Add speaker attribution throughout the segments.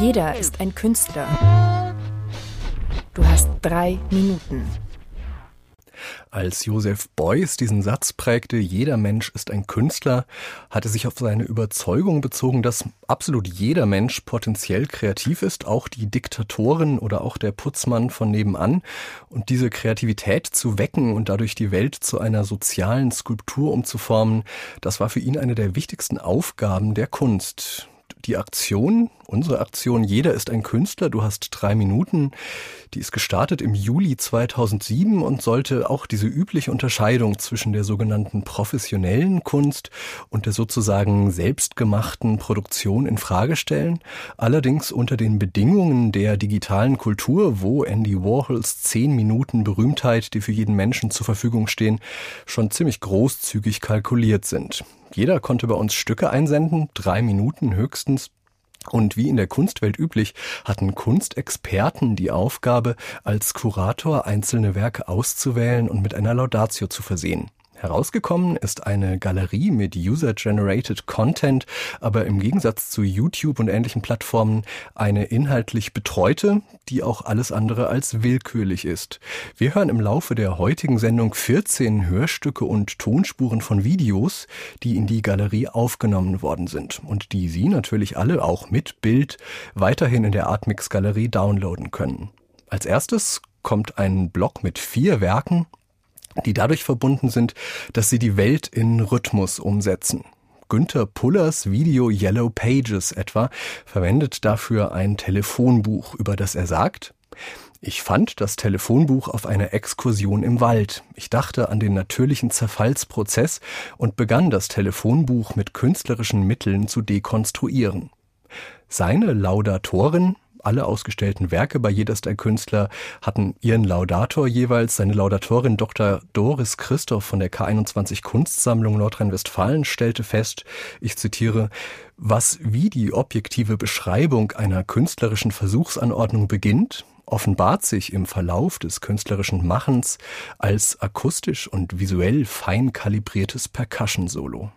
Speaker 1: Jeder ist ein Künstler. Du hast drei Minuten.
Speaker 2: Als Joseph Beuys diesen Satz prägte, jeder Mensch ist ein Künstler, hatte sich auf seine Überzeugung bezogen, dass absolut jeder Mensch potenziell kreativ ist, auch die Diktatorin oder auch der Putzmann von nebenan. Und diese Kreativität zu wecken und dadurch die Welt zu einer sozialen Skulptur umzuformen, das war für ihn eine der wichtigsten Aufgaben der Kunst die Aktion, unsere Aktion Jeder ist ein Künstler, du hast drei Minuten, die ist gestartet im Juli 2007 und sollte auch diese übliche Unterscheidung zwischen der sogenannten professionellen Kunst und der sozusagen selbstgemachten Produktion in Frage stellen. Allerdings unter den Bedingungen der digitalen Kultur, wo Andy Warhols zehn Minuten Berühmtheit, die für jeden Menschen zur Verfügung stehen, schon ziemlich großzügig kalkuliert sind. Jeder konnte bei uns Stücke einsenden, drei Minuten höchstens. Und wie in der Kunstwelt üblich, hatten Kunstexperten die Aufgabe, als Kurator einzelne Werke auszuwählen und mit einer Laudatio zu versehen. Herausgekommen ist eine Galerie mit User-Generated Content, aber im Gegensatz zu YouTube und ähnlichen Plattformen eine inhaltlich betreute, die auch alles andere als willkürlich ist. Wir hören im Laufe der heutigen Sendung 14 Hörstücke und Tonspuren von Videos, die in die Galerie aufgenommen worden sind und die Sie natürlich alle auch mit Bild weiterhin in der Artmix Galerie downloaden können. Als erstes kommt ein Block mit vier Werken die dadurch verbunden sind, dass sie die Welt in Rhythmus umsetzen. Günther Pullers Video Yellow Pages etwa verwendet dafür ein Telefonbuch, über das er sagt, ich fand das Telefonbuch auf einer Exkursion im Wald. Ich dachte an den natürlichen Zerfallsprozess und begann das Telefonbuch mit künstlerischen Mitteln zu dekonstruieren. Seine Laudatorin, alle ausgestellten Werke bei Jeder ist Künstler hatten ihren Laudator jeweils. Seine Laudatorin Dr. Doris Christoph von der K21 Kunstsammlung Nordrhein-Westfalen stellte fest, ich zitiere, was wie die objektive Beschreibung einer künstlerischen Versuchsanordnung beginnt, offenbart sich im Verlauf des künstlerischen Machens als akustisch und visuell fein kalibriertes Percussion-Solo.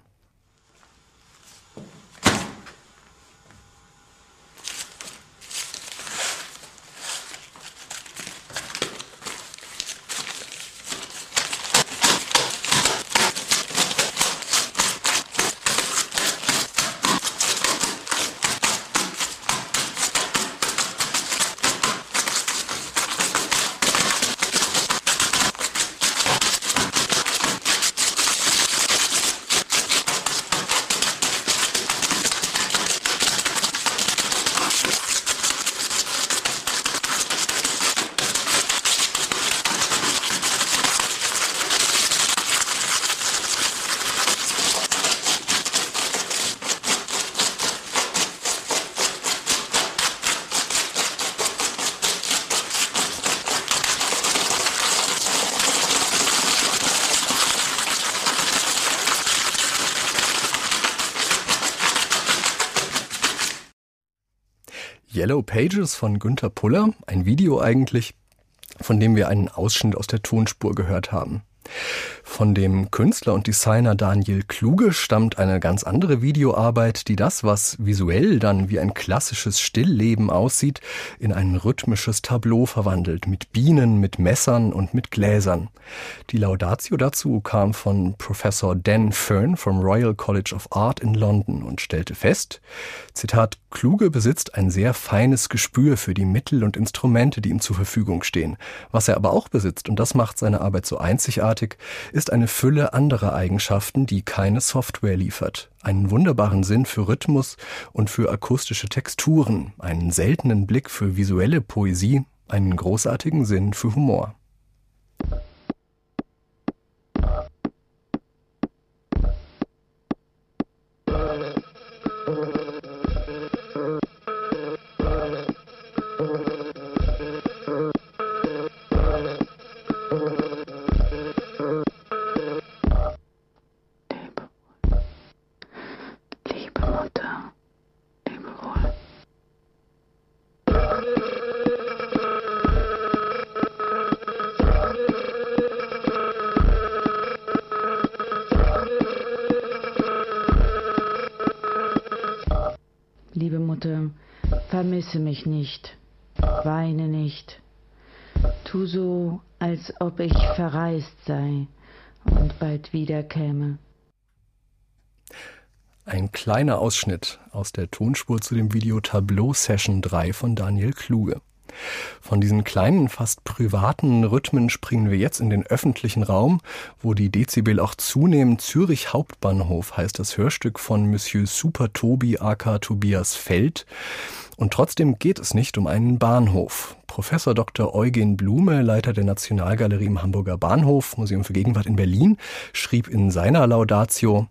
Speaker 2: Yellow Pages von Günther Puller, ein Video eigentlich, von dem wir einen Ausschnitt aus der Tonspur gehört haben. Von dem Künstler und Designer Daniel Kluge stammt eine ganz andere Videoarbeit, die das, was visuell dann wie ein klassisches Stillleben aussieht, in ein rhythmisches Tableau verwandelt, mit Bienen, mit Messern und mit Gläsern. Die Laudatio dazu kam von Professor Dan Fern vom Royal College of Art in London und stellte fest, Zitat, Kluge besitzt ein sehr feines Gespür für die Mittel und Instrumente, die ihm zur Verfügung stehen. Was er aber auch besitzt, und das macht seine Arbeit so einzigartig, ist ist eine Fülle anderer Eigenschaften, die keine Software liefert. Einen wunderbaren Sinn für Rhythmus und für akustische Texturen, einen seltenen Blick für visuelle Poesie, einen großartigen Sinn für Humor.
Speaker 3: Mich nicht, weine nicht. Tu so, als ob ich verreist sei und bald wiederkäme.
Speaker 2: Ein kleiner Ausschnitt aus der Tonspur zu dem Video Tableau Session 3 von Daniel Kluge. Von diesen kleinen, fast privaten Rhythmen springen wir jetzt in den öffentlichen Raum, wo die Dezibel auch zunehmen. Zürich Hauptbahnhof heißt das Hörstück von Monsieur Super Tobi aka Tobias Feld. Und trotzdem geht es nicht um einen Bahnhof. Professor Dr. Eugen Blume, Leiter der Nationalgalerie im Hamburger Bahnhof, Museum für Gegenwart in Berlin, schrieb in seiner Laudatio,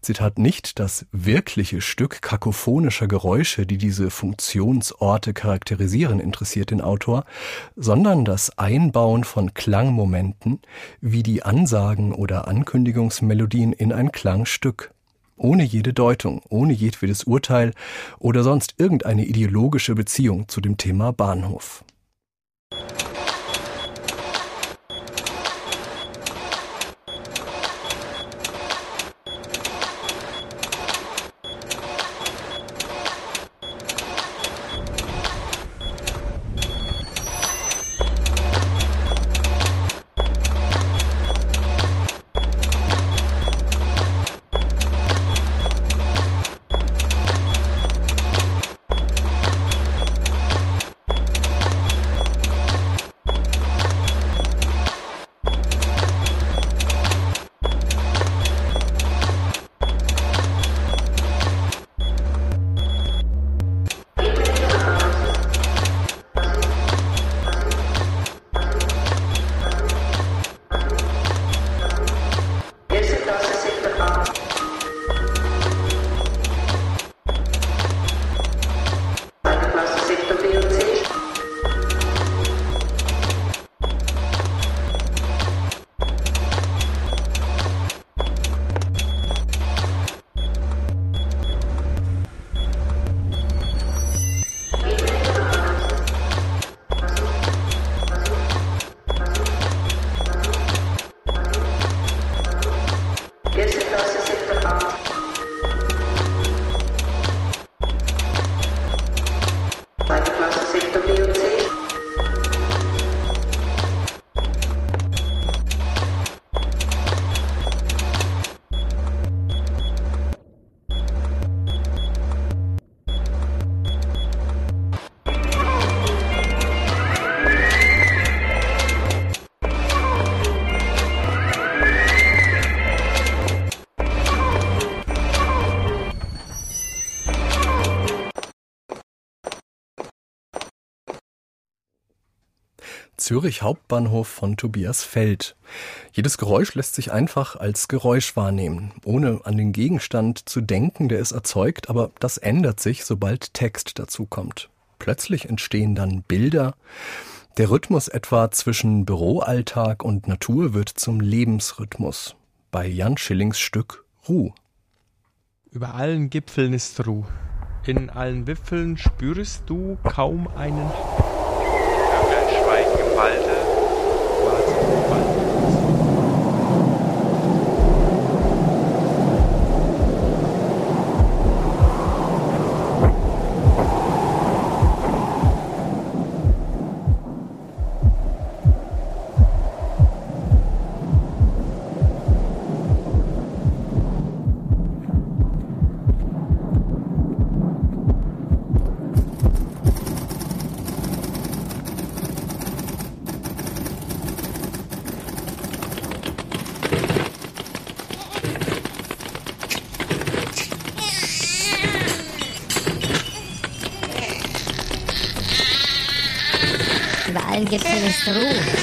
Speaker 2: Zitat, nicht das wirkliche Stück kakophonischer Geräusche, die diese Funktionsorte charakterisieren, interessiert den Autor, sondern das Einbauen von Klangmomenten, wie die Ansagen oder Ankündigungsmelodien in ein Klangstück. Ohne jede Deutung, ohne jedwedes Urteil oder sonst irgendeine ideologische Beziehung zu dem Thema Bahnhof. Zürich Hauptbahnhof von Tobias Feld. Jedes Geräusch lässt sich einfach als Geräusch wahrnehmen, ohne an den Gegenstand zu denken, der es erzeugt, aber das ändert sich, sobald Text dazu kommt. Plötzlich entstehen dann Bilder. Der Rhythmus etwa zwischen Büroalltag und Natur wird zum Lebensrhythmus. Bei Jan Schillings Stück Ruh.
Speaker 4: Über allen Gipfeln ist Ruh. In allen Wipfeln spürst du kaum einen
Speaker 5: allen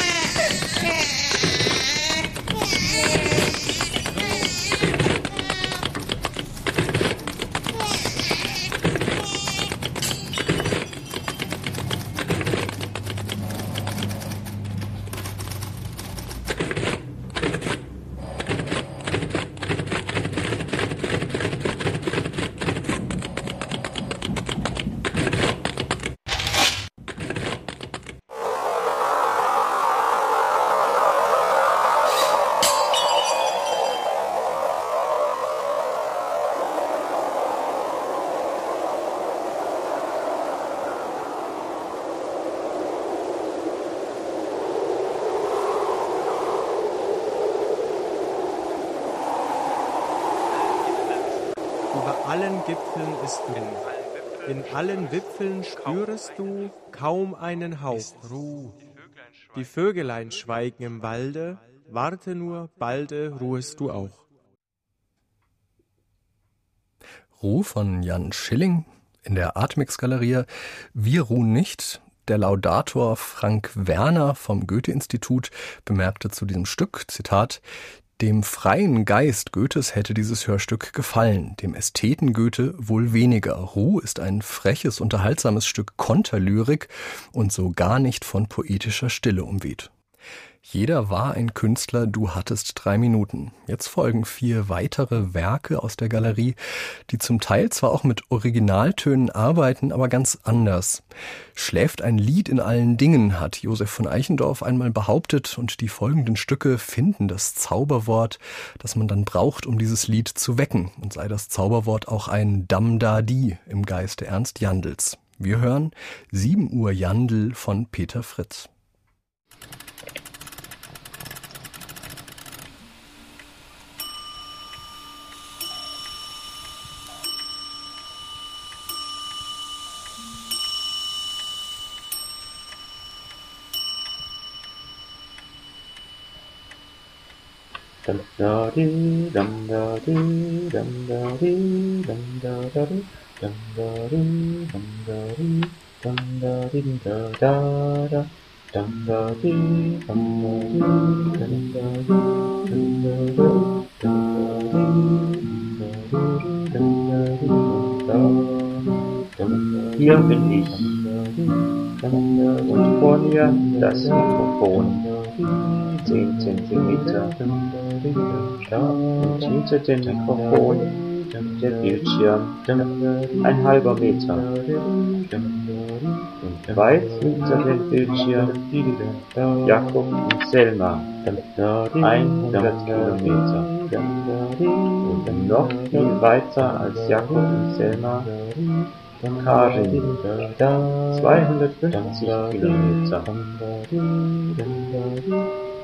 Speaker 5: Ruhe.
Speaker 4: allen Gipfeln ist Ruhe. In allen Wipfeln spürest du kaum einen Hauch Ruhe. Die Vögelein schweigen im Walde, warte nur, balde ruhest du auch.
Speaker 2: Ruh von Jan Schilling in der Atmix-Galerie. Wir ruhen nicht. Der Laudator Frank Werner vom Goethe-Institut bemerkte zu diesem Stück, Zitat, dem freien Geist Goethes hätte dieses Hörstück gefallen, dem Ästheten Goethe wohl weniger. Ruh ist ein freches, unterhaltsames Stück Konterlyrik und so gar nicht von poetischer Stille umweht. Jeder war ein Künstler, du hattest drei Minuten. Jetzt folgen vier weitere Werke aus der Galerie, die zum Teil zwar auch mit Originaltönen arbeiten, aber ganz anders. Schläft ein Lied in allen Dingen, hat Josef von Eichendorff einmal behauptet, und die folgenden Stücke finden das Zauberwort, das man dann braucht, um dieses Lied zu wecken, und sei das Zauberwort auch ein Dam-Da-Di im Geiste Ernst Jandls. Wir hören 7 Uhr Jandl von Peter Fritz.
Speaker 6: Hier bin ich und vor mir das Mikrofon. 10 Zentimeter und hinter dem Mikrofon der Bildschirm ein halber Meter und weit hinter dem Bildschirm Jakob und Selma 100 Kilometer und noch viel weiter als Jakob und Selma Karin. 250 Kilometer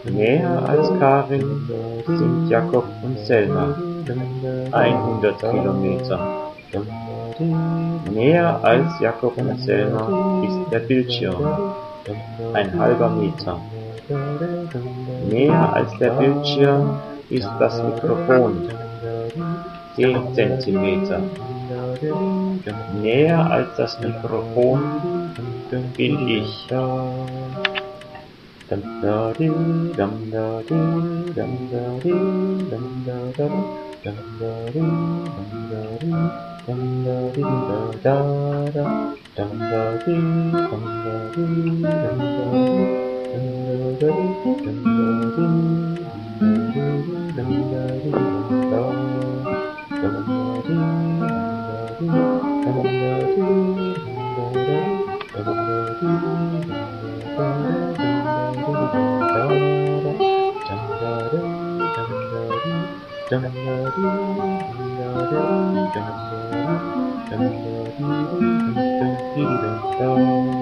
Speaker 6: Näher als Karin sind Jakob und Selma 100 Kilometer. Näher als Jakob und Selma ist der Bildschirm ein halber Meter. Näher als der Bildschirm ist das Mikrofon 10 Zentimeter Näher als das Mikrofon bin ich.
Speaker 2: Sieben Uhr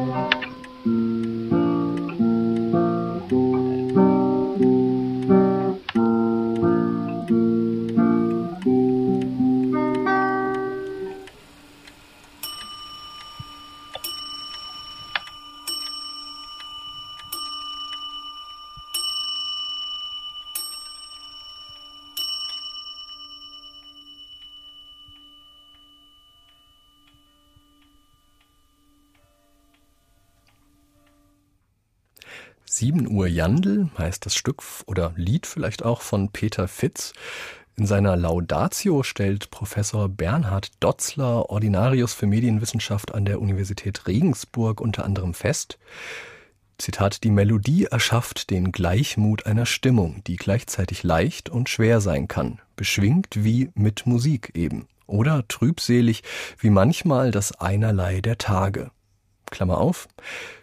Speaker 2: Jandl heißt das Stück oder Lied vielleicht auch von Peter Fitz. In seiner Laudatio stellt Professor Bernhard Dotzler, Ordinarius für Medienwissenschaft an der Universität Regensburg, unter anderem fest, Zitat, die Melodie erschafft den Gleichmut einer Stimmung, die gleichzeitig leicht und schwer sein kann, beschwingt wie mit Musik eben, oder trübselig wie manchmal das Einerlei der Tage. Klammer auf,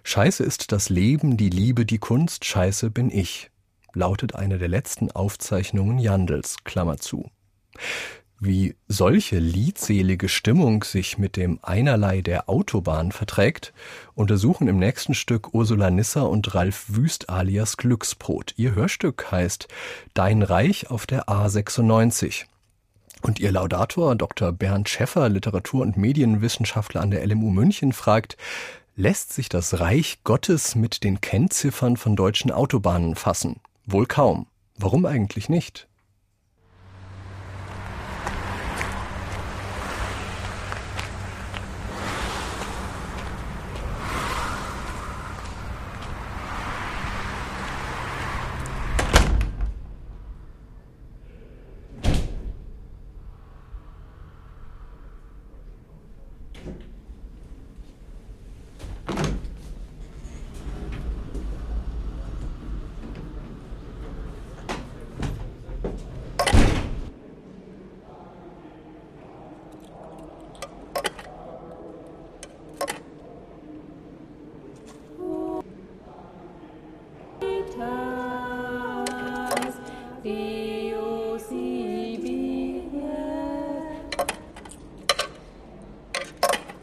Speaker 2: Scheiße ist das Leben, die Liebe, die Kunst, Scheiße bin ich, lautet eine der letzten Aufzeichnungen Jandels, Klammer zu. Wie solche liedselige Stimmung sich mit dem Einerlei der Autobahn verträgt, untersuchen im nächsten Stück Ursula Nisser und Ralf Wüst alias Glücksbrot. Ihr Hörstück heißt Dein Reich auf der A96 Und ihr Laudator, Dr. Bernd Schäffer, Literatur- und Medienwissenschaftler an der LMU München, fragt, lässt sich das Reich Gottes mit den Kennziffern von deutschen Autobahnen fassen? Wohl kaum. Warum eigentlich nicht?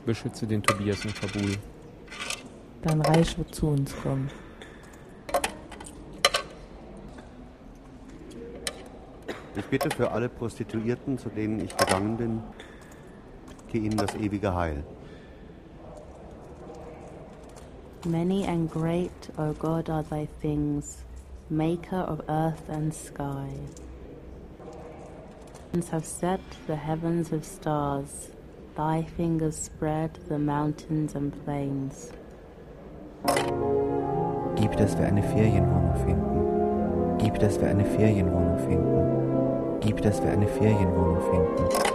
Speaker 4: Beschütze den Tobias in Kabul.
Speaker 1: Dein Reich wird zu uns kommen.
Speaker 5: Ich bitte für alle Prostituierten, zu denen ich gegangen bin, geh ihnen das ewige Heil.
Speaker 3: Many and great, O God, are thy things, maker of earth and sky. Have set the heavens of stars, thy fingers spread the mountains and plains.
Speaker 7: Gib, dass wir eine Ferienwohnung finden. Gib, dass wir eine Ferienwohnung finden. Gib, dass wir eine Ferienwohnung finden.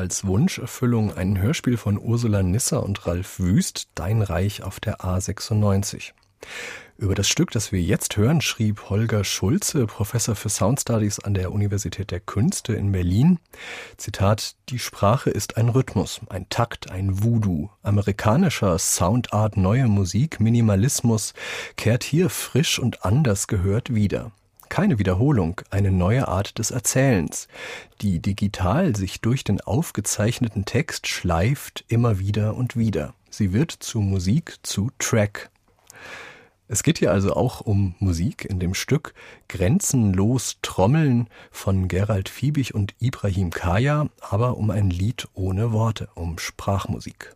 Speaker 2: Als Wunscherfüllung, ein Hörspiel von Ursula Nisser und Ralf Wüst, Dein Reich auf der A96. Über das Stück, das wir jetzt hören, schrieb Holger Schulze, Professor für Sound Studies an der Universität der Künste in Berlin. Zitat, die Sprache ist ein Rhythmus, ein Takt, ein Voodoo. Amerikanischer Soundart, neue Musik, Minimalismus kehrt hier frisch und anders gehört wieder. Keine Wiederholung, eine neue Art des Erzählens, die digital sich durch den aufgezeichneten Text schleift immer wieder und wieder. Sie wird zu Musik, zu Track. Es geht hier also auch um Musik in dem Stück Grenzenlos Trommeln von Gerald Fiebig und Ibrahim Kaya, aber um ein Lied ohne Worte, um Sprachmusik.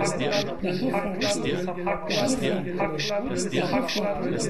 Speaker 8: Lass dir, lass dir, lass dir, lass dir, dir an, das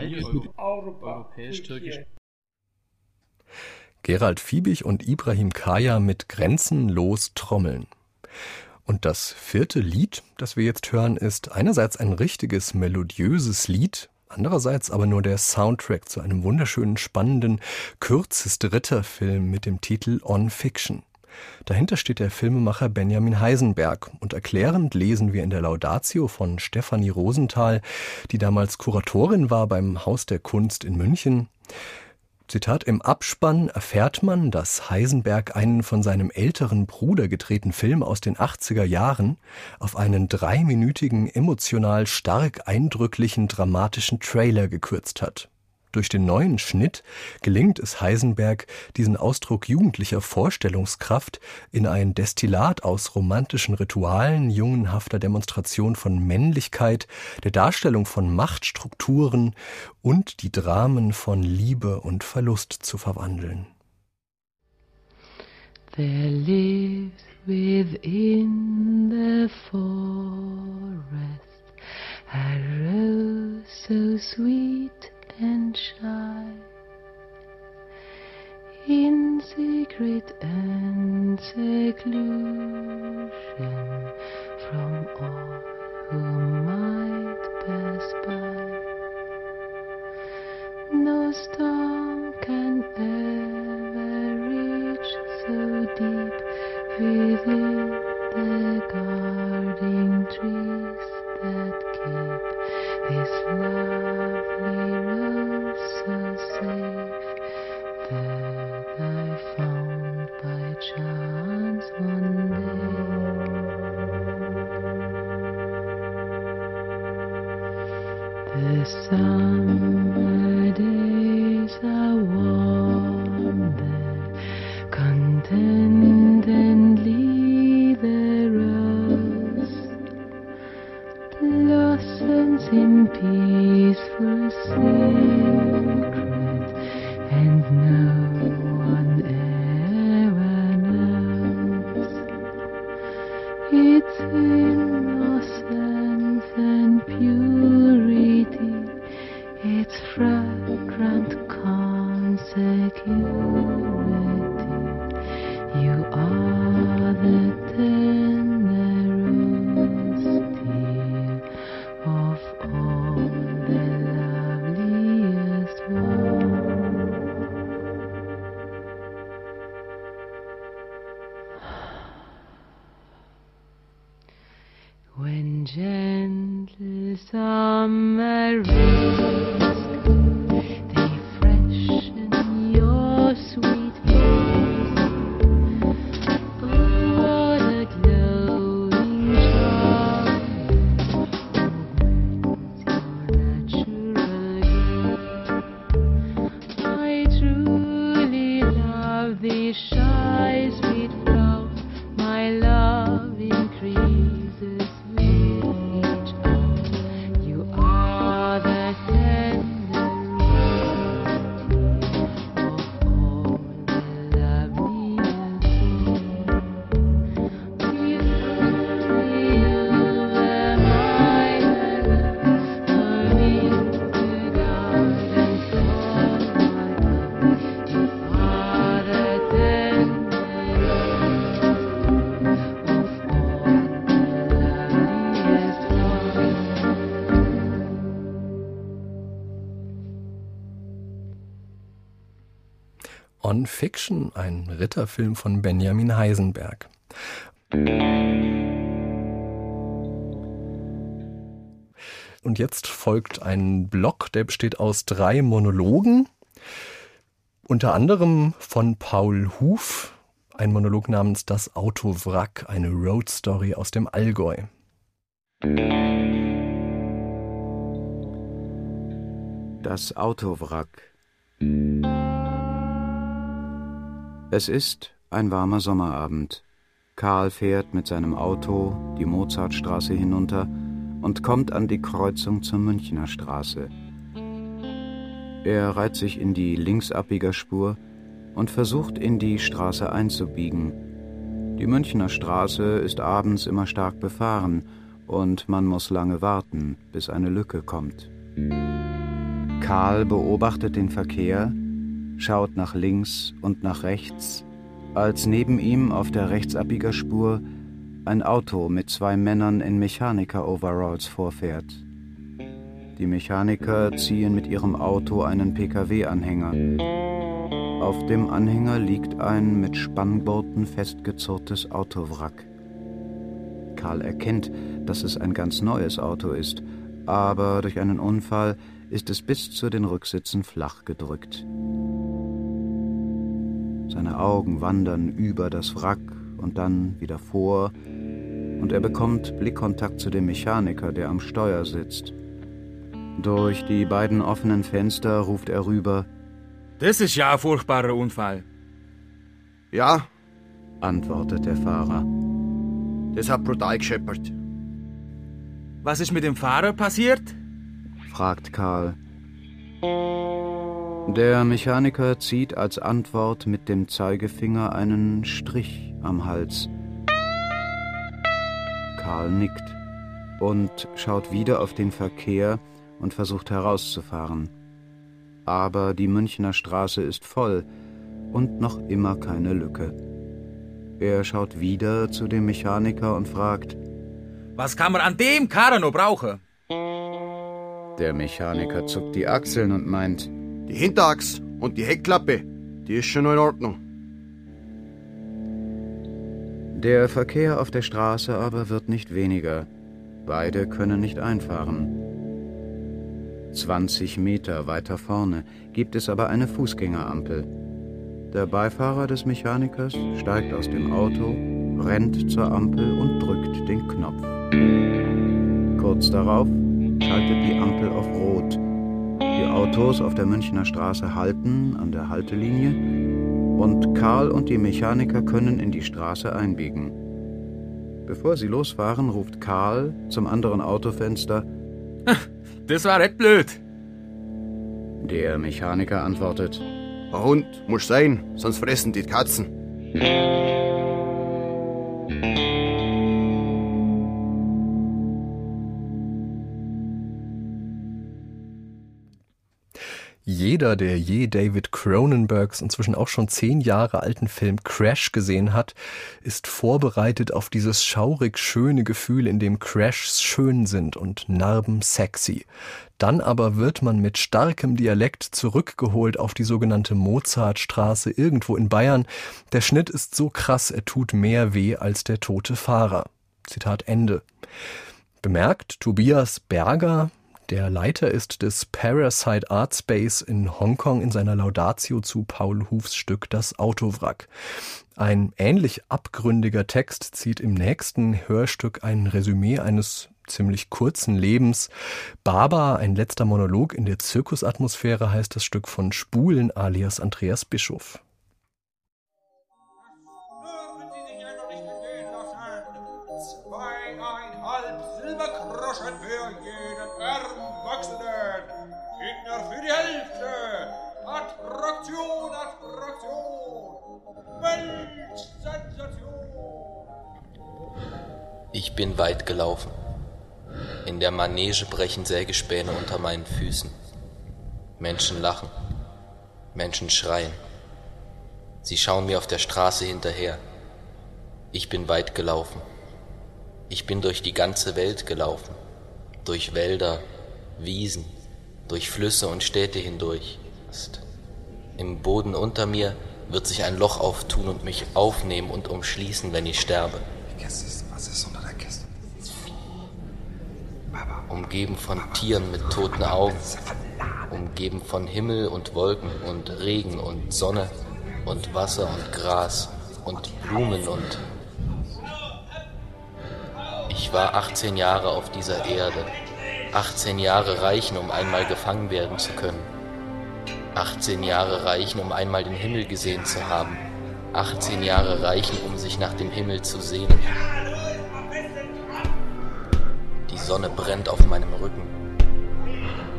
Speaker 8: europäisch-türkisch.
Speaker 2: Gerald Fiebig und Ibrahim Kaya mit Grenzenlos Trommeln. Und das vierte Lied, das wir jetzt hören, ist einerseits ein richtiges melodiöses Lied, andererseits aber nur der Soundtrack zu einem wunderschönen, spannenden, kürzeste Ritterfilm mit dem Titel On Fiction. Dahinter steht der Filmemacher Benjamin Heisenberg und erklärend lesen wir in der Laudatio von Stefanie Rosenthal, die damals Kuratorin war beim Haus der Kunst in München. Zitat, im Abspann erfährt man, dass Heisenberg einen von seinem älteren Bruder gedrehten Film aus den 80er Jahren auf einen dreiminütigen, emotional stark eindrücklichen, dramatischen Trailer gekürzt hat. Durch den neuen Schnitt gelingt es Heisenberg, diesen Ausdruck jugendlicher Vorstellungskraft in ein Destillat aus romantischen Ritualen, jungenhafter Demonstration von Männlichkeit, der Darstellung von Machtstrukturen und die Dramen von Liebe und Verlust zu verwandeln.
Speaker 7: There lives within the forest Thank you.
Speaker 2: On Fiction, ein Ritterfilm von Benjamin Heisenberg. Und jetzt folgt ein Block, der besteht aus drei Monologen, unter anderem von Paul Huf, ein Monolog namens Das Autowrack, eine Road Story aus dem Allgäu.
Speaker 9: Das Autowrack. Es ist ein warmer Sommerabend. Karl fährt mit seinem Auto die Mozartstraße hinunter und kommt an die Kreuzung zur Münchner Straße. Er reiht sich in die Linksabbiegerspur und versucht in die Straße einzubiegen. Die Münchner Straße ist abends immer stark befahren und man muss lange warten, bis eine Lücke kommt. Karl beobachtet den Verkehr, schaut nach links und nach rechts, als neben ihm auf der Rechtsabbiegerspur ein Auto mit zwei Männern in Mechaniker-Overalls vorfährt. Die Mechaniker ziehen mit ihrem Auto einen Pkw-Anhänger. Auf dem Anhänger liegt ein mit Spanngurten festgezurrtes Autowrack. Karl erkennt, dass es ein ganz neues Auto ist, aber durch einen Unfall ist es bis zu den Rücksitzen flach gedrückt. Seine Augen wandern über das Wrack und dann wieder vor, und er bekommt Blickkontakt zu dem Mechaniker, der am Steuer sitzt. Durch die beiden offenen Fenster ruft er rüber
Speaker 10: Das ist ja ein furchtbarer Unfall.
Speaker 11: Ja,
Speaker 9: antwortet der Fahrer.
Speaker 11: Das hat brutal gescheppert.
Speaker 10: Was ist mit dem Fahrer passiert?
Speaker 9: fragt Karl. Der Mechaniker zieht als Antwort mit dem Zeigefinger einen Strich am Hals. Karl nickt und schaut wieder auf den Verkehr und versucht herauszufahren. Aber die Münchner Straße ist voll und noch immer keine Lücke. Er schaut wieder zu dem Mechaniker und fragt,
Speaker 10: Was kann man an dem Karren noch brauchen?
Speaker 9: Der Mechaniker zuckt die Achseln und meint,
Speaker 11: Die Hinterachs und die Heckklappe, die ist schon in Ordnung.
Speaker 9: Der Verkehr auf der Straße aber wird nicht weniger. Beide können nicht einfahren. 20 Meter weiter vorne gibt es aber eine Fußgängerampel. Der Beifahrer des Mechanikers steigt aus dem Auto, rennt zur Ampel und drückt den Knopf. Kurz darauf schaltet die Ampel auf Rot. Die Autos auf der Münchner Straße halten an der Haltelinie und Karl und die Mechaniker können in die Straße einbiegen. Bevor sie losfahren, ruft Karl zum anderen Autofenster:
Speaker 10: Das war echt blöd.
Speaker 9: Der Mechaniker antwortet:
Speaker 11: Ein Hund muss sein, sonst fressen die Katzen.
Speaker 2: Jeder, der je David Cronenbergs inzwischen auch schon zehn Jahre alten Film Crash gesehen hat, ist vorbereitet auf dieses schaurig schöne Gefühl, in dem Crashs schön sind und Narben sexy. Dann aber wird man mit starkem Dialekt zurückgeholt auf die sogenannte Mozartstraße irgendwo in Bayern. Der Schnitt ist so krass, er tut mehr weh als der tote Fahrer. Zitat Ende. Bemerkt Tobias Berger, der Leiter ist des Parasite Art Space in Hongkong in seiner Laudatio zu Paul Hufs Stück Das Autowrack. Ein ähnlich abgründiger Text zieht im nächsten Hörstück ein Resümee eines ziemlich kurzen Lebens. Baba, ein letzter Monolog in der Zirkusatmosphäre heißt das Stück von Spulen alias Andreas Bischof.
Speaker 12: Zweieinhalb Silbergroschen für jeden Erwachsenen. Kinder für die Hälfte. Attraktion, Attraktion. Weltsensation.
Speaker 13: Ich bin weit gelaufen. In der Manege brechen Sägespäne unter meinen Füßen. Menschen lachen. Menschen schreien. Sie schauen mir auf der Straße hinterher. Ich bin weit gelaufen. Ich bin durch die ganze Welt gelaufen. Durch Wälder, Wiesen, durch Flüsse und Städte hindurch. Im Boden unter mir wird sich ein Loch auftun und mich aufnehmen und umschließen, wenn ich sterbe.
Speaker 14: Was ist unter der Kiste?
Speaker 13: Umgeben von Tieren mit toten Augen, umgeben von Himmel und Wolken und Regen und Sonne und Wasser und Gras und Blumen und... Ich war 18 Jahre auf dieser Erde. 18 Jahre reichen, um einmal gefangen werden zu können. 18 Jahre reichen, um einmal den Himmel gesehen zu haben. 18 Jahre reichen, um sich nach dem Himmel zu sehnen. Die Sonne brennt auf meinem Rücken.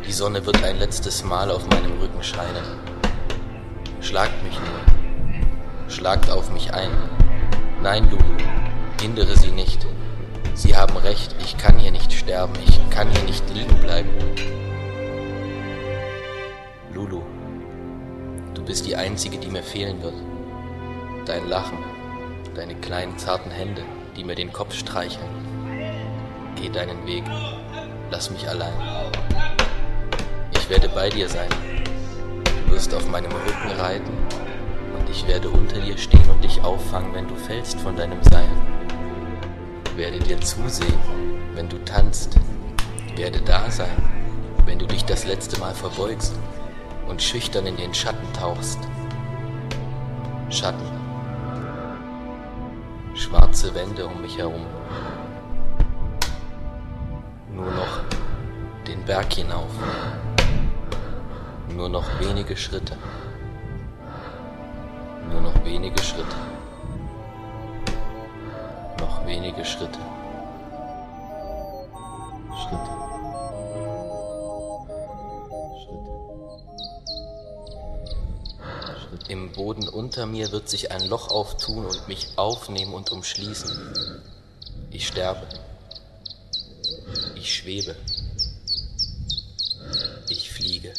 Speaker 13: Die Sonne wird ein letztes Mal auf meinem Rücken scheinen. Schlagt mich nur. Schlagt auf mich ein. Nein, Lulu, hindere sie nicht. Sie haben recht, ich kann hier nicht sterben, ich kann hier nicht liegen bleiben. Lulu, du bist die Einzige, die mir fehlen wird. Dein Lachen, deine kleinen zarten Hände, die mir den Kopf streicheln. Geh deinen Weg, lass mich allein. Ich werde bei dir sein. Du wirst auf meinem Rücken reiten und ich werde unter dir stehen und dich auffangen, wenn du fällst von deinem Seil. Werde dir zusehen, wenn du tanzt. Werde da sein, wenn du dich das letzte Mal verbeugst und schüchtern in den Schatten tauchst. Schatten. Schwarze Wände um mich herum. Nur noch den Berg hinauf. Nur noch wenige Schritte. Nur noch wenige Schritte. Wenige Schritte. Schritte. Schritte. Im Boden unter mir wird sich ein Loch auftun und mich aufnehmen und umschließen. Ich sterbe. Ich schwebe. Ich fliege.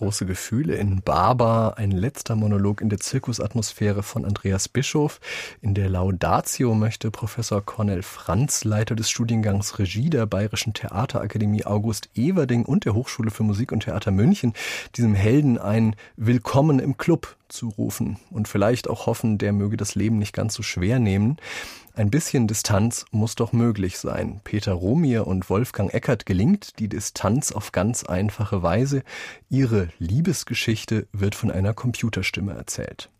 Speaker 2: Große Gefühle in Baba, ein letzter Monolog in der Zirkusatmosphäre von Andreas Bischof. In der Laudatio möchte Professor Cornel Franz, Leiter des Studiengangs Regie der Bayerischen Theaterakademie August Everding und der Hochschule für Musik und Theater München, diesem Helden ein Willkommen im Club zurufen und vielleicht auch hoffen, der möge das Leben nicht ganz so schwer nehmen. Ein bisschen Distanz muss doch möglich sein. Peter Romier und Wolfgang Eckert gelingt die Distanz auf ganz einfache Weise. Ihre Liebesgeschichte wird von einer Computerstimme erzählt.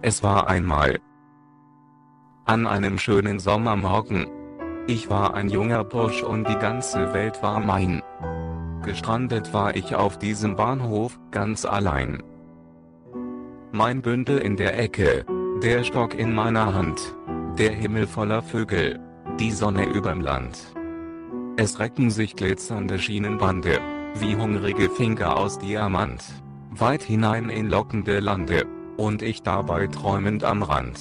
Speaker 15: Es war einmal an einem schönen Sommermorgen. Ich war ein junger Bursch und die ganze Welt war mein. Gestrandet war ich auf diesem Bahnhof, ganz allein. Mein Bündel in der Ecke, der Stock in meiner Hand, der Himmel voller Vögel, die Sonne überm Land. Es recken sich glitzernde Schienenbande, wie hungrige Finger aus Diamant, weit hinein in lockende Lande, und ich dabei träumend am Rand.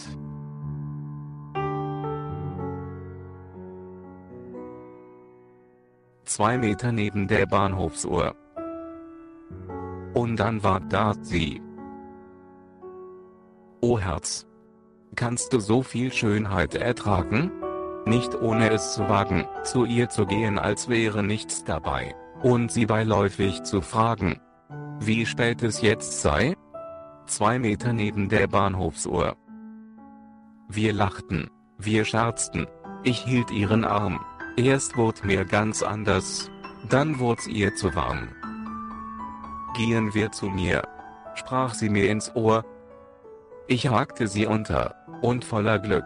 Speaker 15: Zwei Meter neben der Bahnhofsuhr. Und dann war da sie. O Herz. Kannst du so viel Schönheit ertragen? Nicht ohne es zu wagen, zu ihr zu gehen, als wäre nichts dabei, und sie beiläufig zu fragen, wie spät es jetzt sei? Zwei Meter neben der Bahnhofsuhr. Wir lachten, wir scherzten, ich hielt ihren Arm, erst wurde mir ganz anders, dann wurd's ihr zu warm. Gehen wir zu mir, sprach sie mir ins Ohr. Ich hakte sie unter, und voller Glück,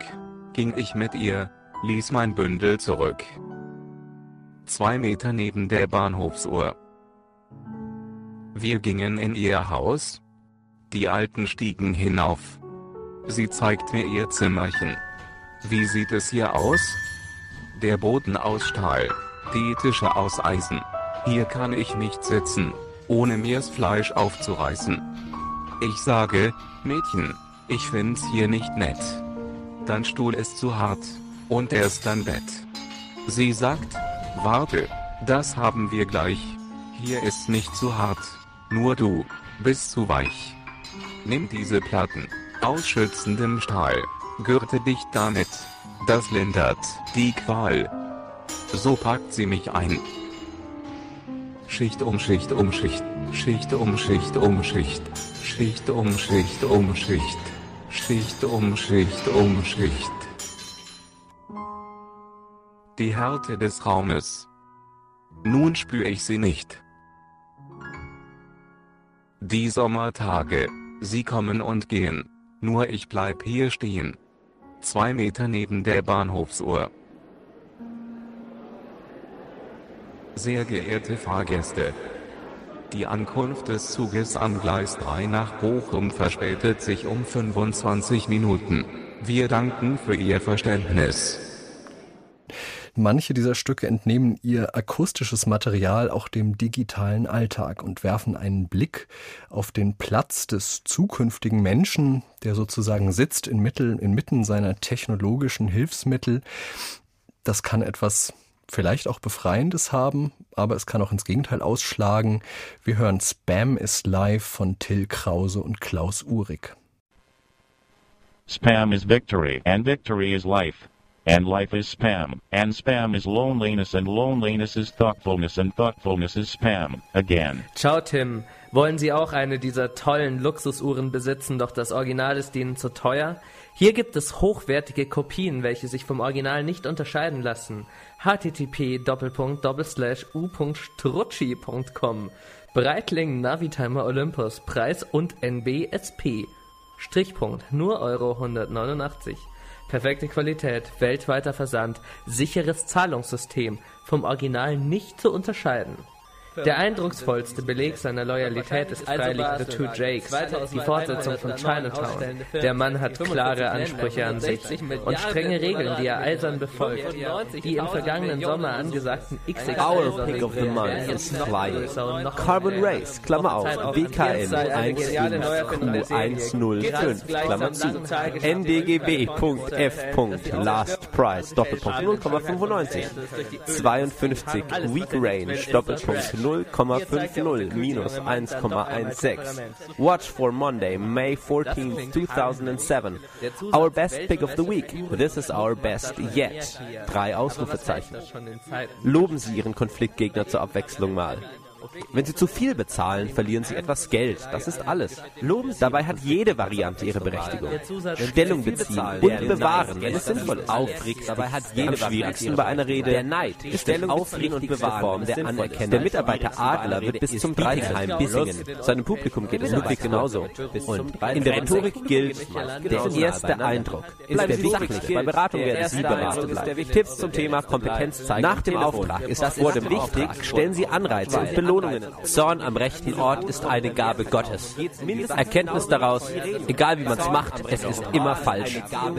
Speaker 15: ging ich mit ihr, ließ mein Bündel zurück. Zwei Meter neben der Bahnhofsuhr. Wir gingen in ihr Haus. Die Alten stiegen hinauf. Sie zeigt mir ihr Zimmerchen. Wie sieht es hier aus? Der Boden aus Stahl, die Tische aus Eisen. Hier kann ich nicht sitzen, ohne mir's Fleisch aufzureißen. Ich sage, Mädchen, ich find's hier nicht nett. Dein Stuhl ist zu hart, und erst dein Bett. Sie sagt, warte, das haben wir gleich. Hier ist nicht zu hart, nur du, bist zu weich. Nimm diese Platten, ausschützendem Stahl. Gürte dich damit. Das lindert die Qual. So packt sie mich ein. Schicht um Schicht um Schicht, Schicht um Schicht um Schicht, Schicht um Schicht um Schicht, Schicht um Schicht um Schicht. Die Härte des Raumes. Nun spüre ich sie nicht. Die Sommertage, sie kommen und gehen, nur ich bleib hier stehen. Zwei Meter neben der Bahnhofsuhr. Sehr geehrte Fahrgäste, die Ankunft des Zuges am Gleis 3 nach Bochum verspätet sich um 25 Minuten. Wir danken für Ihr Verständnis.
Speaker 2: Manche dieser Stücke entnehmen ihr akustisches Material auch dem digitalen Alltag und werfen einen Blick auf den Platz des zukünftigen Menschen, der sozusagen sitzt inmitten, inmitten seiner technologischen Hilfsmittel. Das kann etwas vielleicht auch Befreiendes haben, aber es kann auch ins Gegenteil ausschlagen. Wir hören Spam is Live von Till Krause und Klaus Uhrig.
Speaker 16: Spam is victory, and victory is life. And life is spam, and spam is loneliness, and loneliness is thoughtfulness, and thoughtfulness is spam. Again.
Speaker 17: Ciao Tim, wollen Sie auch eine dieser tollen Luxusuhren besitzen, doch das Original ist Ihnen zu teuer? Hier gibt es hochwertige Kopien, welche sich vom Original nicht unterscheiden lassen. http u.strucci.com Breitling Navitimer Olympus Preis und NBSP Strichpunkt nur Euro 189 Perfekte Qualität, weltweiter Versand, sicheres Zahlungssystem, vom Original nicht zu unterscheiden. Der eindrucksvollste Beleg seiner Loyalität ist freilich The Two Jakes, die Fortsetzung von Chinatown. Der Mann hat klare Ansprüche an sich und strenge Regeln, die er eisern befolgt. Die im vergangenen Sommer angesagten XXL
Speaker 18: Our pick of the month is flying. Carbon Race, Klammer auf, WKN 15Q105, Klammer zu. NDGB.F. Last Price, Doppelpunkt 0,95. 52 Week Range, Doppelpunkt 0,50 minus 1,16. Watch for Monday, May 14, 2007. Our best pick of the week. This is our best yet. Drei Ausrufezeichen. Loben Sie Ihren Konfliktgegner zur Abwechslung mal. Wenn Sie zu viel bezahlen, verlieren Sie etwas Geld. Das ist alles. Loben Sie Dabei hat jede Variante ihre Berechtigung. Stellung beziehen und bewahren, wenn es sinnvoll ist. Aufrichten. Dabei hat jede Am schwierigsten bei einer Rede der Neid ist die aufrichtigste Form der Anerkennung. Der Mitarbeiter Adler wird bis zum Bietigheim Bissingen. Seinem Publikum geht es Ludwig genauso. Und in der Rhetorik gilt, der erste Eindruck ist der wichtigste. Bei Beratung werden Sie beraten bleiben. Tipps zum Thema Kompetenz zeigen. Nach dem Auftrag ist das vor dem Auftrag. Stellen Sie Anreize und Belohnungen Belohnungen. Zorn am rechten Ort ist eine Gabe Gottes. Erkenntnis daraus, egal wie man es macht, es ist immer falsch. Zorn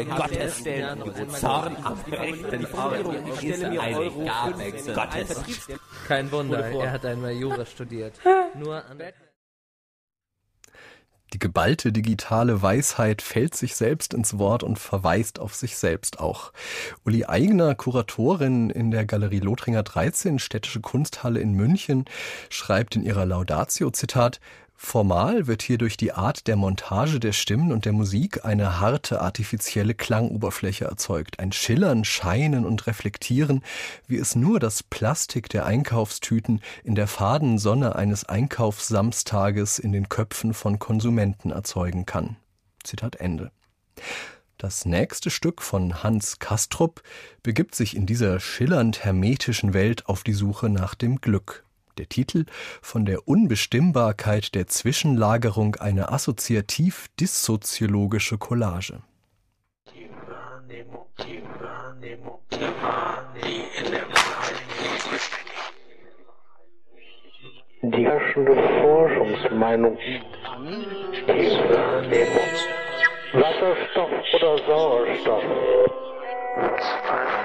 Speaker 18: am rechten Ort ist eine Gabe Gottes.
Speaker 17: Kein Wunder, er hat einmal Jura studiert. Nur an
Speaker 2: die geballte digitale Weisheit fällt sich selbst ins Wort und verweist auf sich selbst auch. Uli Eigner, Kuratorin in der Galerie Lothringer 13, Städtische Kunsthalle in München, schreibt in ihrer Laudatio, Zitat, Formal wird hier durch die Art der Montage der Stimmen und der Musik eine harte artifizielle Klangoberfläche erzeugt, ein Schillern, Scheinen und Reflektieren, wie es nur das Plastik der Einkaufstüten in der faden Sonne eines Einkaufssamstages in den Köpfen von Konsumenten erzeugen kann. Zitat Ende. Das nächste Stück von Hans Kastrup begibt sich in dieser schillernd hermetischen Welt auf die Suche nach dem Glück. Der Titel Von der Unbestimmbarkeit der Zwischenlagerung eine assoziativ-dissoziologische Collage. Die Wahrnehmung, die Wahrnehmung, die Wahrnehmung,
Speaker 19: die herrschende Forschungsmeinung, die Wahrnehmung, Wasserstoff oder Sauerstoff. Zweifelsfalle.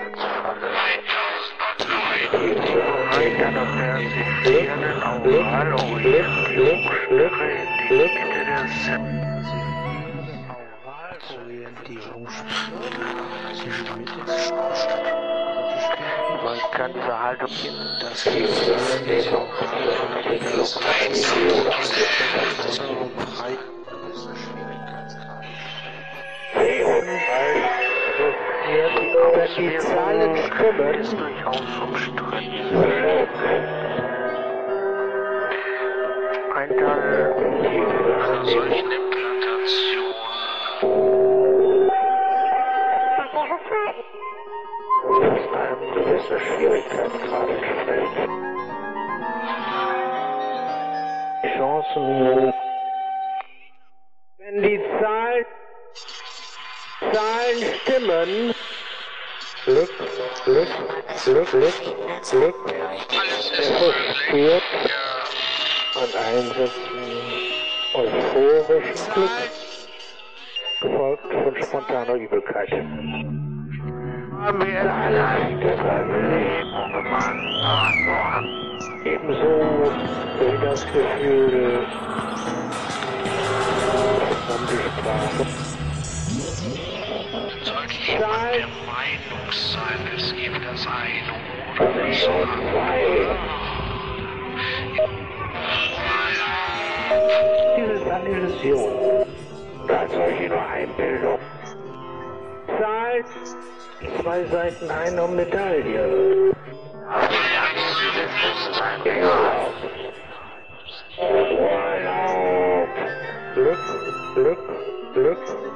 Speaker 19: Dann auf der sezierenden Aural Orientierungsrelikte der Man kann diese Haltung das wenn die Zahlen stimmen, ist durchaus umstritten. Ein Teil einer solchen Implantation ist einem gewisser Schwierigkeitsgrad entspricht. Chancen, wenn die Zahlen, Zahlen stimmen, Glück, Glück, Glück, Glück, Glück, verspürt und einsetzen euphorischen Glück, gefolgt von spontaner Übelkeit. Haben wir in einer Ebenso wie das Gefühl eine Illusion. Als solche nur Einbildung. Zahlt zwei Seiten einer Medaille. Glück, Glück, Glück.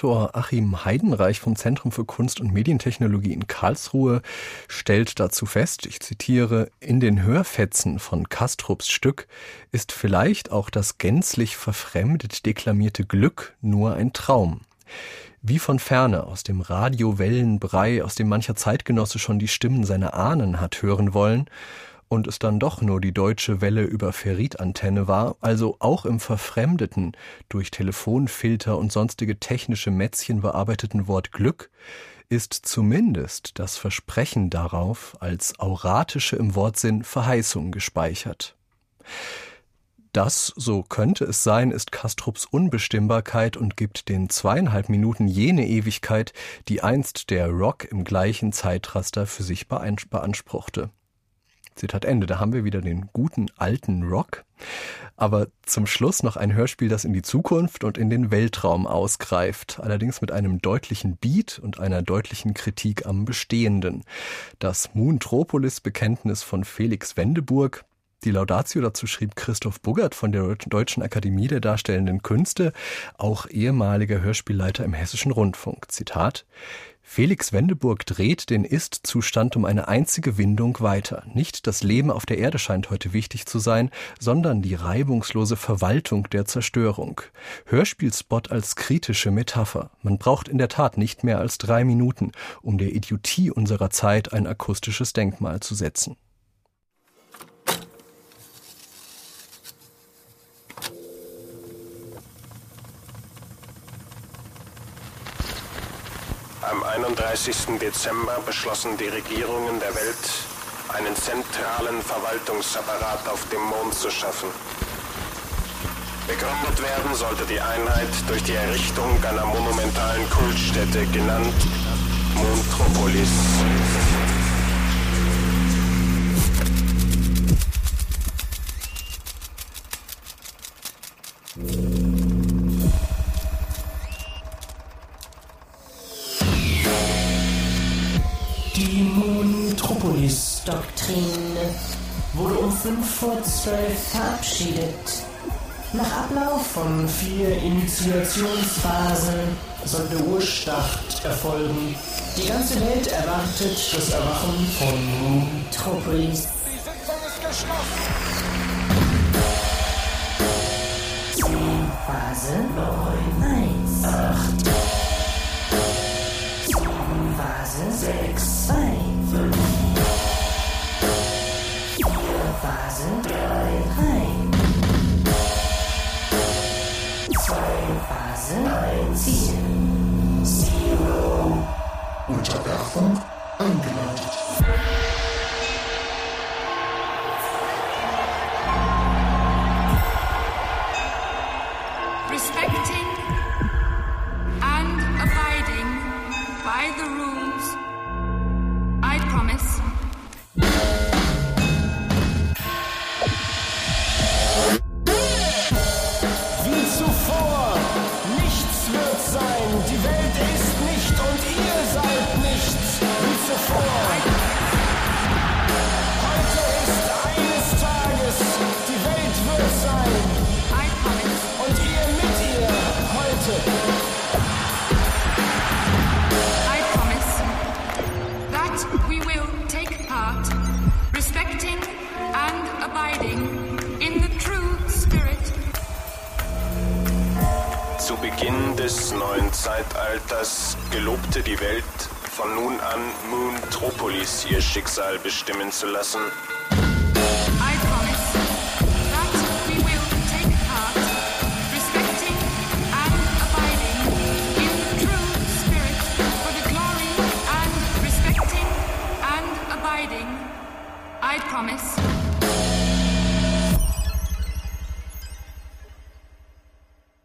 Speaker 2: Laudator Achim Heidenreich vom Zentrum für Kunst und Medientechnologie in Karlsruhe stellt dazu fest, ich zitiere, in den Hörfetzen von Kastrups Stück ist vielleicht auch das gänzlich verfremdet deklamierte Glück nur ein Traum. Wie von ferne aus dem Radiowellenbrei, aus dem mancher Zeitgenosse schon die Stimmen seiner Ahnen hat hören wollen, und es dann doch nur die deutsche Welle über Ferritantenne war, also auch im verfremdeten, durch Telefonfilter und sonstige technische Mätzchen bearbeiteten Wort Glück, ist zumindest das Versprechen darauf als auratische im Wortsinn Verheißung gespeichert. Das, so könnte es sein, ist Kastrups Unbestimmbarkeit und gibt den zweieinhalb Minuten jene Ewigkeit, die einst der Rock im gleichen Zeitraster für sich beanspruchte. Zitat Ende. Da haben wir wieder den guten alten Rock. Aber zum Schluss noch ein Hörspiel, das in die Zukunft und in den Weltraum ausgreift. Allerdings mit einem deutlichen Beat und einer deutlichen Kritik am Bestehenden. Das Moontropolis-Bekenntnis von Felix Wendeburg. Die Laudatio dazu schrieb Christoph Buggert von der Deutschen Akademie der Darstellenden Künste, auch ehemaliger Hörspielleiter im Hessischen Rundfunk. Zitat Felix Wendeburg dreht den Ist-Zustand um eine einzige Windung weiter. Nicht das Leben auf der Erde scheint heute wichtig zu sein, sondern die reibungslose Verwaltung der Zerstörung. Hörspielspot als kritische Metapher. Man braucht in der Tat nicht mehr als drei Minuten, um der Idiotie unserer Zeit ein akustisches Denkmal zu setzen.
Speaker 20: Am 31. Dezember beschlossen die Regierungen der Welt, einen zentralen Verwaltungsapparat auf dem Mond zu schaffen. Begründet werden sollte die Einheit durch die Errichtung einer monumentalen Kultstätte, genannt Montropolis.
Speaker 21: 5 vor 12 verabschiedet. Nach Ablauf von vier Initiationsphasen soll der Urstart erfolgen. Die ganze Welt erwartet das Erwachen von Metropolis.
Speaker 3: Die Sitzung ist geschlossen.
Speaker 21: Phase 9, 1, 8. Phase 6, 2, 5. Phase
Speaker 20: 3 rein. 2 Phase 1 ziehen. Schicksal bestimmen zu lassen?